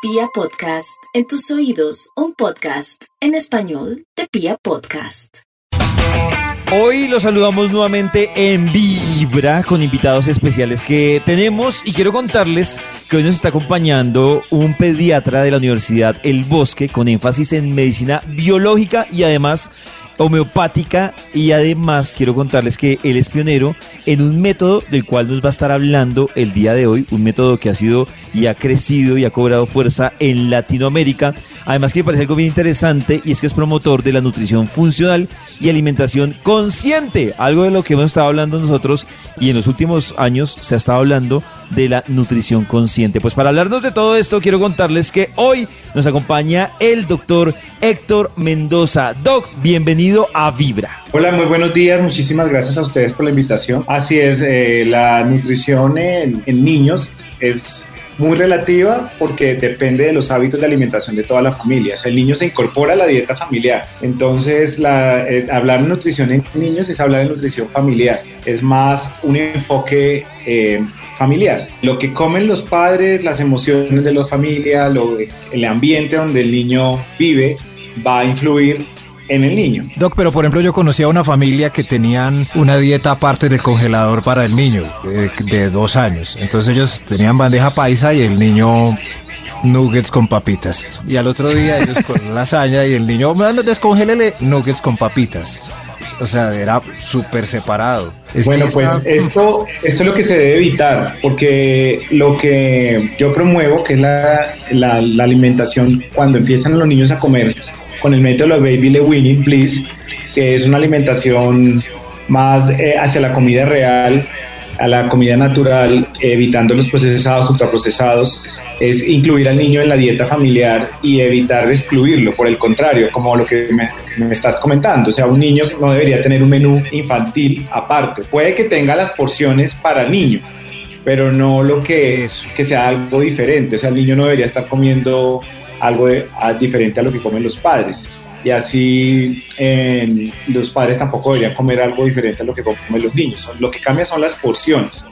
Pia Podcast, en tus oídos, un podcast en español de Pia Podcast. Hoy los saludamos nuevamente en Vibra con invitados especiales que tenemos y quiero contarles que hoy nos está acompañando un pediatra de la Universidad El Bosque con énfasis en medicina biológica y además homeopática y además quiero contarles que él es pionero en un método del cual nos va a estar hablando el día de hoy, un método que ha sido y ha crecido y ha cobrado fuerza en Latinoamérica. Además que me parece algo bien interesante y es que es promotor de la nutrición funcional y alimentación consciente, algo de lo que hemos estado hablando nosotros y en los últimos años se ha estado hablando de la nutrición consciente. Pues para hablarnos de todo esto, quiero contarles que hoy nos acompaña el doctor Héctor Mendoza. Doc, bienvenido a Vibra. Hola, muy buenos días. Muchísimas gracias a ustedes por la invitación. Así es, eh, la nutrición en, en niños es muy relativa porque depende de los hábitos de alimentación de toda la familia. O sea, el niño se incorpora a la dieta familiar. Entonces, eh, hablar de nutrición en niños es hablar de nutrición familiar. Es más un enfoque eh, familiar. Lo que comen los padres, las emociones de la familia, el ambiente donde el niño vive va a influir en el niño. Doc, pero por ejemplo yo conocí a una familia que tenían una dieta aparte del congelador para el niño eh, de dos años. Entonces ellos tenían bandeja paisa y el niño nuggets con papitas. Y al otro día ellos con lasaña y el niño, descongélele nuggets con papitas. O sea, era súper separado. bueno, pues esto, esto es lo que se debe evitar, porque lo que yo promuevo, que es la, la, la alimentación, cuando empiezan los niños a comer con el método de Baby Le Winning Please, que es una alimentación más eh, hacia la comida real, a la comida natural, evitando los procesados, ultraprocesados, es incluir al niño en la dieta familiar y evitar excluirlo, por el contrario, como lo que me, me, estás comentando, o sea, un niño no debería tener un menú infantil aparte, puede que tenga las porciones para el niño, pero no lo que es, que sea algo diferente, o sea, el niño no debería estar comiendo algo de, a, diferente a lo que comen los padres. Y así eh, los padres tampoco deberían comer algo diferente a lo que comen los niños. Lo que cambia son las porciones,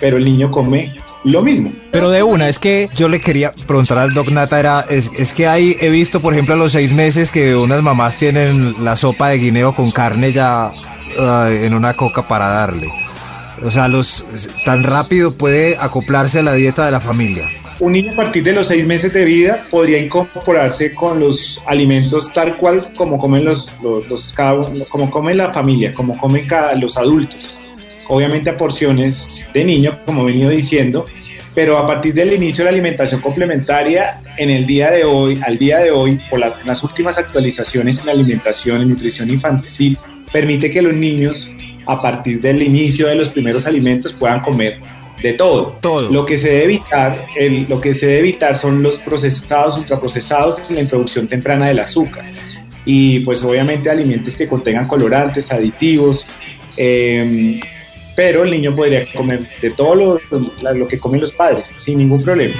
pero el niño come lo mismo. Pero de una, es que yo le quería preguntar al Doc Nata, era, es, es que hay, he visto por ejemplo a los seis meses que unas mamás tienen la sopa de guineo con carne ya uh, en una coca para darle. O sea, los, tan rápido puede acoplarse a la dieta de la familia un niño a partir de los seis meses de vida podría incorporarse con los alimentos tal cual como comen los, los, cada, como come la familia, como comen cada, los adultos. Obviamente a porciones de niño, como he venido diciendo, pero a partir del inicio de la alimentación complementaria, en el día de hoy, al día de hoy, por las últimas actualizaciones en alimentación y nutrición infantil, permite que los niños, a partir del inicio de los primeros alimentos, puedan comer de todo. todo. Lo que se debe evitar, el, lo que se debe evitar son los procesados, ultraprocesados y la introducción temprana del azúcar. Y pues obviamente alimentos que contengan colorantes, aditivos, eh, pero el niño podría comer de todo lo, lo que comen los padres sin ningún problema.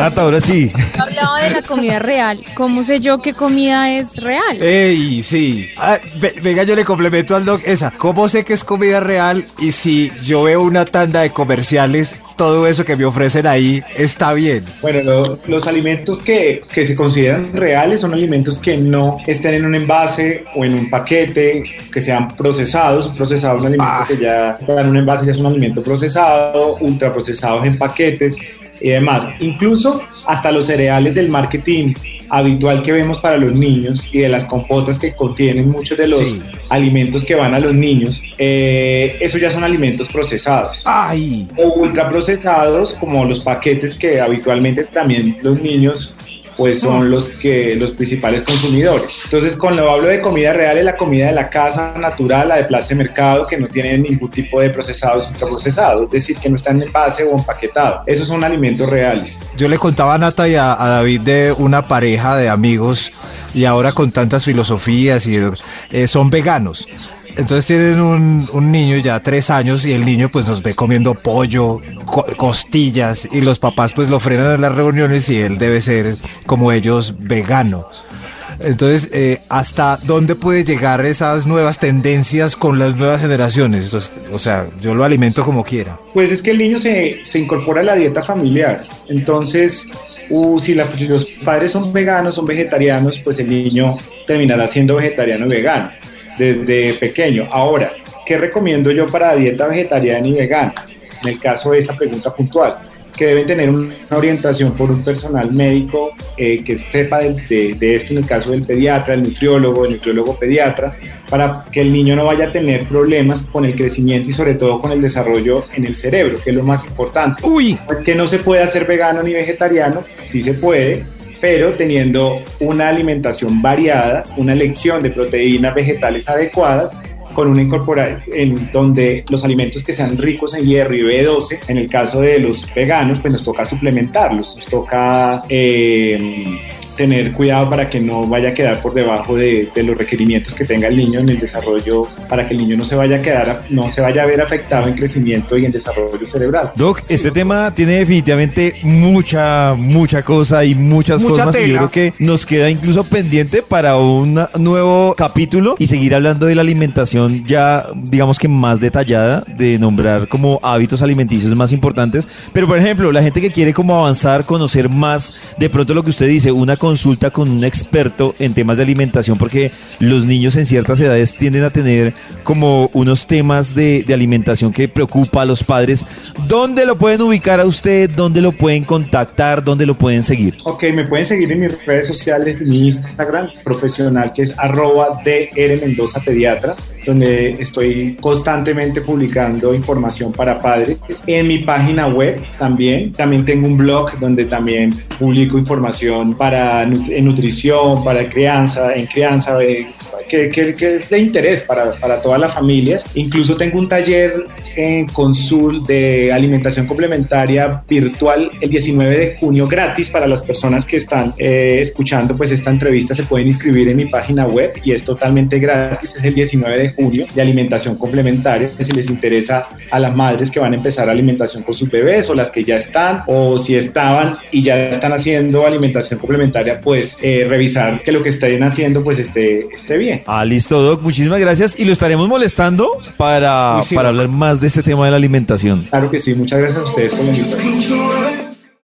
Tata, ahora sí. Hablaba de la comida real. ¿Cómo sé yo qué comida es real? Ey, sí. Ah, ve, venga, yo le complemento al doc esa. ¿Cómo sé que es comida real? Y si yo veo una tanda de comerciales, todo eso que me ofrecen ahí está bien. Bueno, lo, los alimentos que, que, se consideran reales son alimentos que no estén en un envase o en un paquete, que sean procesados. Un procesado es un alimento ah. que ya en un envase ya es un alimento procesado, ultraprocesados en paquetes y demás. Incluso hasta los cereales del marketing habitual que vemos para los niños y de las compotas que contienen muchos de los sí. alimentos que van a los niños, eh, eso ya son alimentos procesados. ¡Ay! O ultraprocesados como los paquetes que habitualmente también los niños pues son los que los principales consumidores. Entonces, cuando hablo de comida real, es la comida de la casa natural, la de plaza de mercado, que no tiene ningún tipo de procesados ultraprocesados, es decir, que no están en envase o empaquetado. Esos son alimentos reales. Yo le contaba a Nata y a, a David de una pareja de amigos y ahora con tantas filosofías y eh, son veganos. Entonces tienen un, un, niño ya tres años y el niño pues nos ve comiendo pollo, co costillas y los papás pues lo frenan en las reuniones y él debe ser como ellos vegano. Entonces, eh, ¿hasta dónde puede llegar esas nuevas tendencias con las nuevas generaciones? O sea, yo lo alimento como quiera. Pues es que el niño se, se incorpora a la dieta familiar. Entonces, uh, si, la- si los padres son veganos, son vegetarianos, pues el niño terminará siendo vegetariano y vegano desde pequeño. Ahora, ¿qué recomiendo yo para dieta vegetariana y vegana? En el caso de esa pregunta puntual, que deben tener una orientación por un personal médico eh, que sepa de, de- de esto, en el caso del pediatra, el nutriólogo, el nutriólogo pediatra, para que el niño no vaya a tener problemas con el crecimiento y sobre todo con el desarrollo en el cerebro, que es lo más importante. Uy, Pues que no se puede hacer vegano ni vegetariano, sí se puede, pero teniendo una alimentación variada, una elección de proteínas vegetales adecuadas, con una incorporación en donde los alimentos que sean ricos en hierro y B12, en el caso de los veganos, pues nos toca suplementarlos, nos toca eh, tener cuidado para que no vaya a quedar por debajo de, de los requerimientos que tenga el niño en el desarrollo, para que el niño no se vaya a quedar, no se vaya a ver afectado en crecimiento y en desarrollo cerebral. Doc, este tema tiene definitivamente mucha, mucha cosa y muchas Mucha formas. Y yo tela. creo que nos queda incluso pendiente para un nuevo capítulo y seguir hablando de la alimentación ya, digamos que más detallada, de nombrar como hábitos alimenticios más importantes. Pero, por ejemplo, la gente que quiere como avanzar, conocer más, de pronto lo que usted dice, una consulta con un experto en temas de alimentación, porque los niños en ciertas edades tienden a tener como unos temas de, alimentación que preocupa a los padres. ¿Dónde lo pueden ubicar a usted? ¿Dónde lo pueden contactar? ¿Dónde lo pueden seguir? Ok, me pueden seguir en mis redes sociales, mi Instagram profesional que es arroba DR Mendoza Pediatra, donde estoy constantemente publicando información para padres. En mi página web también, también tengo un blog donde también publico información para en nutrición, para crianza, en crianza, que, es de interés para, para todas las familias. Incluso tengo un taller en Consul de alimentación complementaria virtual el 19 de junio gratis para las personas que están eh, escuchando pues esta entrevista. Se pueden inscribir en mi página web y es totalmente gratis. Es el 19 de junio de alimentación complementaria. Si les interesa a las madres que van a empezar alimentación con sus bebés o las que ya están o si estaban y ya están haciendo alimentación complementaria pues eh, revisar que lo que estén haciendo pues esté, esté bien Ah, listo, Doc. Muchísimas gracias. Y lo estaremos molestando para, Uy, sí, para Doc. hablar más de este tema de la alimentación. claro que sí muchas gracias a ustedes por la invitación.